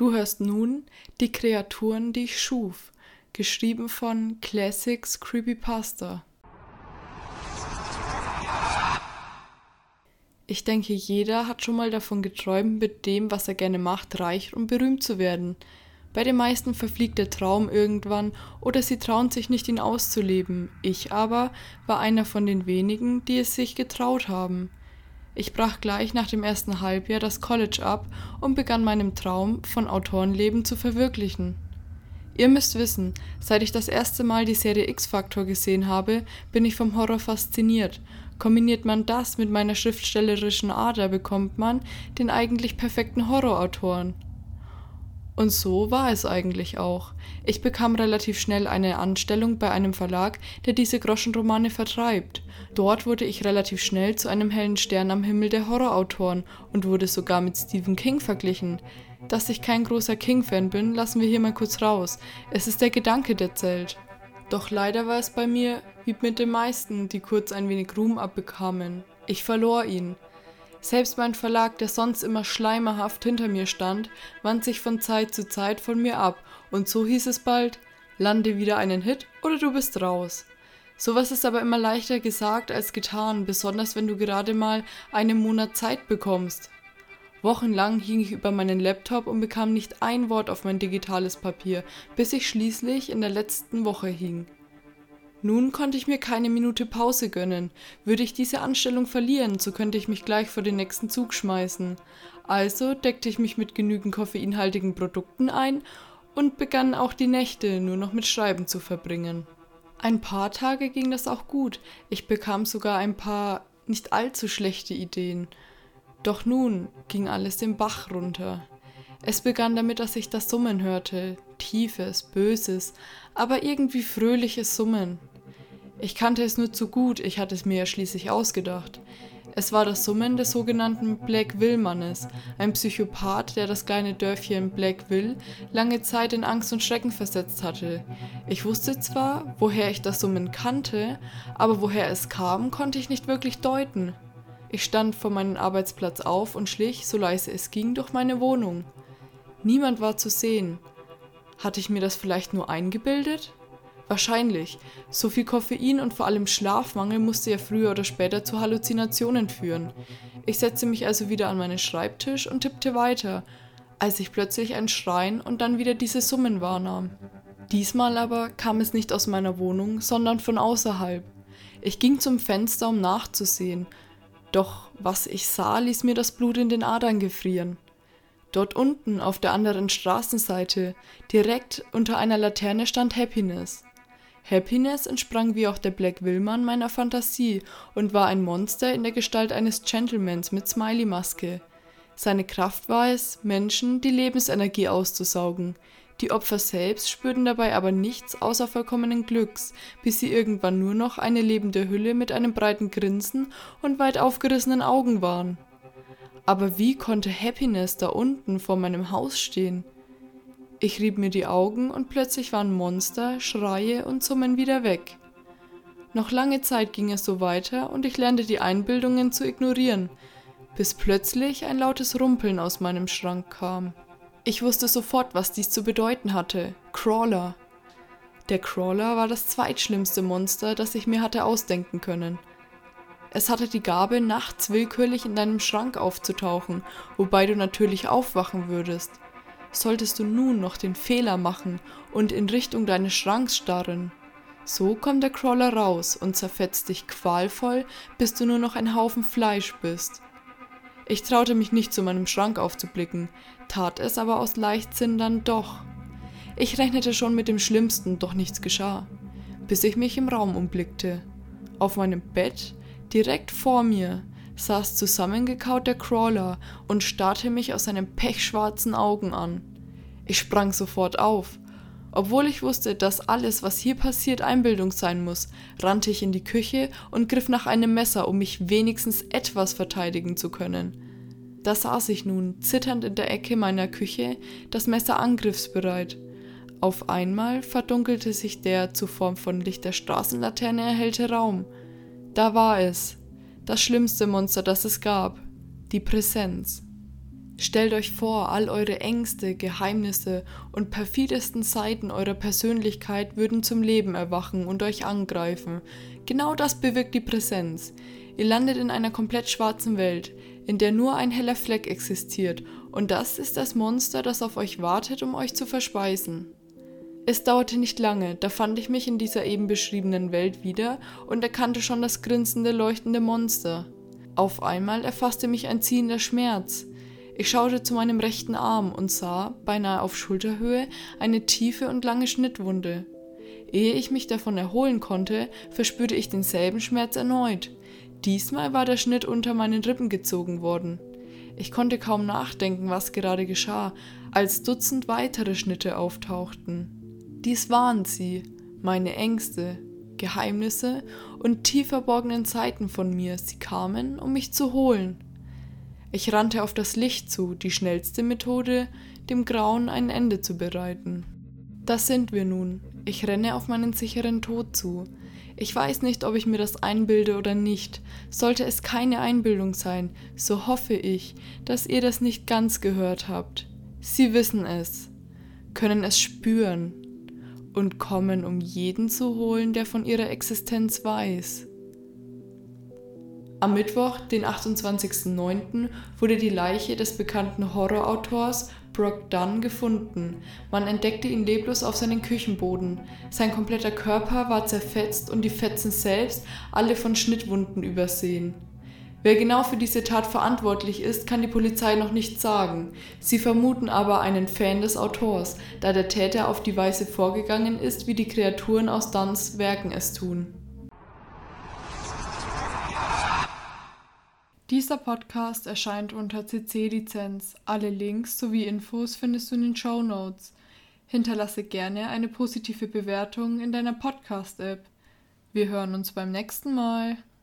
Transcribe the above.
Du hörst nun Die Kreaturen, die ich schuf, geschrieben von Classics Creepypasta. Ich denke, jeder hat schon mal davon geträumt, mit dem, was er gerne macht, reich und berühmt zu werden. Bei den meisten verfliegt der Traum irgendwann oder sie trauen sich nicht, ihn auszuleben. Ich aber war einer von den wenigen, die es sich getraut haben. Ich brach gleich nach dem ersten Halbjahr das College ab und begann meinem Traum von Autorenleben zu verwirklichen. Ihr müsst wissen, seit ich das erste Mal die Serie X-Factor gesehen habe, bin ich vom Horror fasziniert. Kombiniert man das mit meiner schriftstellerischen Ader, bekommt man den eigentlich perfekten Horrorautoren. Und so war es eigentlich auch. Ich bekam relativ schnell eine Anstellung bei einem Verlag, der diese Groschenromane vertreibt. Dort wurde ich relativ schnell zu einem hellen Stern am Himmel der Horrorautoren und wurde sogar mit Stephen King verglichen. Dass ich kein großer King-Fan bin, lassen wir hier mal kurz raus. Es ist der Gedanke, der zählt. Doch leider war es bei mir wie mit den meisten, die kurz ein wenig Ruhm abbekamen. Ich verlor ihn. Selbst mein Verlag, der sonst immer schleimerhaft hinter mir stand, wandte sich von Zeit zu Zeit von mir ab, und so hieß es bald, lande wieder einen Hit oder du bist raus. Sowas ist aber immer leichter gesagt als getan, besonders wenn du gerade mal einen Monat Zeit bekommst. Wochenlang hing ich über meinen Laptop und bekam nicht ein Wort auf mein digitales Papier, bis ich schließlich in der letzten Woche hing. Nun konnte ich mir keine Minute Pause gönnen. Würde ich diese Anstellung verlieren, so könnte ich mich gleich vor den nächsten Zug schmeißen. Also deckte ich mich mit genügend koffeinhaltigen Produkten ein und begann auch die Nächte nur noch mit Schreiben zu verbringen. Ein paar Tage ging das auch gut. Ich bekam sogar ein paar nicht allzu schlechte Ideen. Doch nun ging alles den Bach runter. Es begann damit, dass ich das Summen hörte, tiefes, böses, aber irgendwie fröhliches Summen. Ich kannte es nur zu gut, ich hatte es mir ja schließlich ausgedacht. Es war das Summen des sogenannten Blackville-Mannes, ein Psychopath, der das kleine Dörfchen Blackville lange Zeit in Angst und Schrecken versetzt hatte. Ich wusste zwar, woher ich das Summen kannte, aber woher es kam, konnte ich nicht wirklich deuten. Ich stand vor meinem Arbeitsplatz auf und schlich, so leise es ging, durch meine Wohnung. Niemand war zu sehen. Hatte ich mir das vielleicht nur eingebildet? Wahrscheinlich. So viel Koffein und vor allem Schlafmangel musste ja früher oder später zu Halluzinationen führen. Ich setzte mich also wieder an meinen Schreibtisch und tippte weiter, als ich plötzlich ein Schreien und dann wieder diese Summen wahrnahm. Diesmal aber kam es nicht aus meiner Wohnung, sondern von außerhalb. Ich ging zum Fenster, um nachzusehen, doch was ich sah, ließ mir das Blut in den Adern gefrieren. Dort unten auf der anderen Straßenseite, direkt unter einer Laterne stand Happiness. Happiness entsprang wie auch der Black Willmann meiner Fantasie und war ein Monster in der Gestalt eines Gentlemans mit Smiley-Maske. Seine Kraft war es, Menschen die Lebensenergie auszusaugen. Die Opfer selbst spürten dabei aber nichts außer vollkommenen Glücks, bis sie irgendwann nur noch eine lebende Hülle mit einem breiten Grinsen und weit aufgerissenen Augen waren. Aber wie konnte Happiness da unten vor meinem Haus stehen? Ich rieb mir die Augen und plötzlich waren Monster, Schreie und Summen wieder weg. Noch lange Zeit ging es so weiter und ich lernte die Einbildungen zu ignorieren, bis plötzlich ein lautes Rumpeln aus meinem Schrank kam. Ich wusste sofort, was dies zu bedeuten hatte. Crawler. Der Crawler war das zweitschlimmste Monster, das ich mir hatte ausdenken können. Es hatte die Gabe, nachts willkürlich in deinem Schrank aufzutauchen, wobei du natürlich aufwachen würdest solltest du nun noch den Fehler machen und in Richtung deines Schranks starren. So kommt der Crawler raus und zerfetzt dich qualvoll, bis du nur noch ein Haufen Fleisch bist. Ich traute mich nicht zu meinem Schrank aufzublicken, tat es aber aus Leichtsinn dann doch. Ich rechnete schon mit dem Schlimmsten, doch nichts geschah, bis ich mich im Raum umblickte. Auf meinem Bett, direkt vor mir, saß zusammengekaut der Crawler und starrte mich aus seinen pechschwarzen Augen an. Ich sprang sofort auf. Obwohl ich wusste, dass alles, was hier passiert, Einbildung sein muss, rannte ich in die Küche und griff nach einem Messer, um mich wenigstens etwas verteidigen zu können. Da saß ich nun, zitternd in der Ecke meiner Küche, das Messer angriffsbereit. Auf einmal verdunkelte sich der zu Form von Licht der Straßenlaterne erhellte Raum. Da war es, das schlimmste Monster, das es gab, die Präsenz. Stellt euch vor, all eure Ängste, Geheimnisse und perfidesten Seiten eurer Persönlichkeit würden zum Leben erwachen und euch angreifen. Genau das bewirkt die Präsenz. Ihr landet in einer komplett schwarzen Welt, in der nur ein heller Fleck existiert, und das ist das Monster, das auf euch wartet, um euch zu verspeisen. Es dauerte nicht lange, da fand ich mich in dieser eben beschriebenen Welt wieder und erkannte schon das grinsende, leuchtende Monster. Auf einmal erfasste mich ein ziehender Schmerz. Ich schaute zu meinem rechten Arm und sah, beinahe auf Schulterhöhe, eine tiefe und lange Schnittwunde. Ehe ich mich davon erholen konnte, verspürte ich denselben Schmerz erneut. Diesmal war der Schnitt unter meinen Rippen gezogen worden. Ich konnte kaum nachdenken, was gerade geschah, als Dutzend weitere Schnitte auftauchten. Dies waren sie, meine Ängste, Geheimnisse und tief verborgenen Seiten von mir, sie kamen, um mich zu holen. Ich rannte auf das Licht zu, die schnellste Methode, dem Grauen ein Ende zu bereiten. Das sind wir nun. Ich renne auf meinen sicheren Tod zu. Ich weiß nicht, ob ich mir das einbilde oder nicht. Sollte es keine Einbildung sein, so hoffe ich, dass ihr das nicht ganz gehört habt. Sie wissen es, können es spüren und kommen, um jeden zu holen, der von ihrer Existenz weiß. Am Mittwoch, den 28.09., wurde die Leiche des bekannten Horrorautors Brock Dunn gefunden. Man entdeckte ihn leblos auf seinem Küchenboden. Sein kompletter Körper war zerfetzt und die Fetzen selbst alle von Schnittwunden übersehen. Wer genau für diese Tat verantwortlich ist, kann die Polizei noch nicht sagen. Sie vermuten aber einen Fan des Autors, da der Täter auf die Weise vorgegangen ist, wie die Kreaturen aus Dunns Werken es tun. Dieser Podcast erscheint unter CC-Lizenz. Alle Links sowie Infos findest du in den Show Notes. Hinterlasse gerne eine positive Bewertung in deiner Podcast-App. Wir hören uns beim nächsten Mal.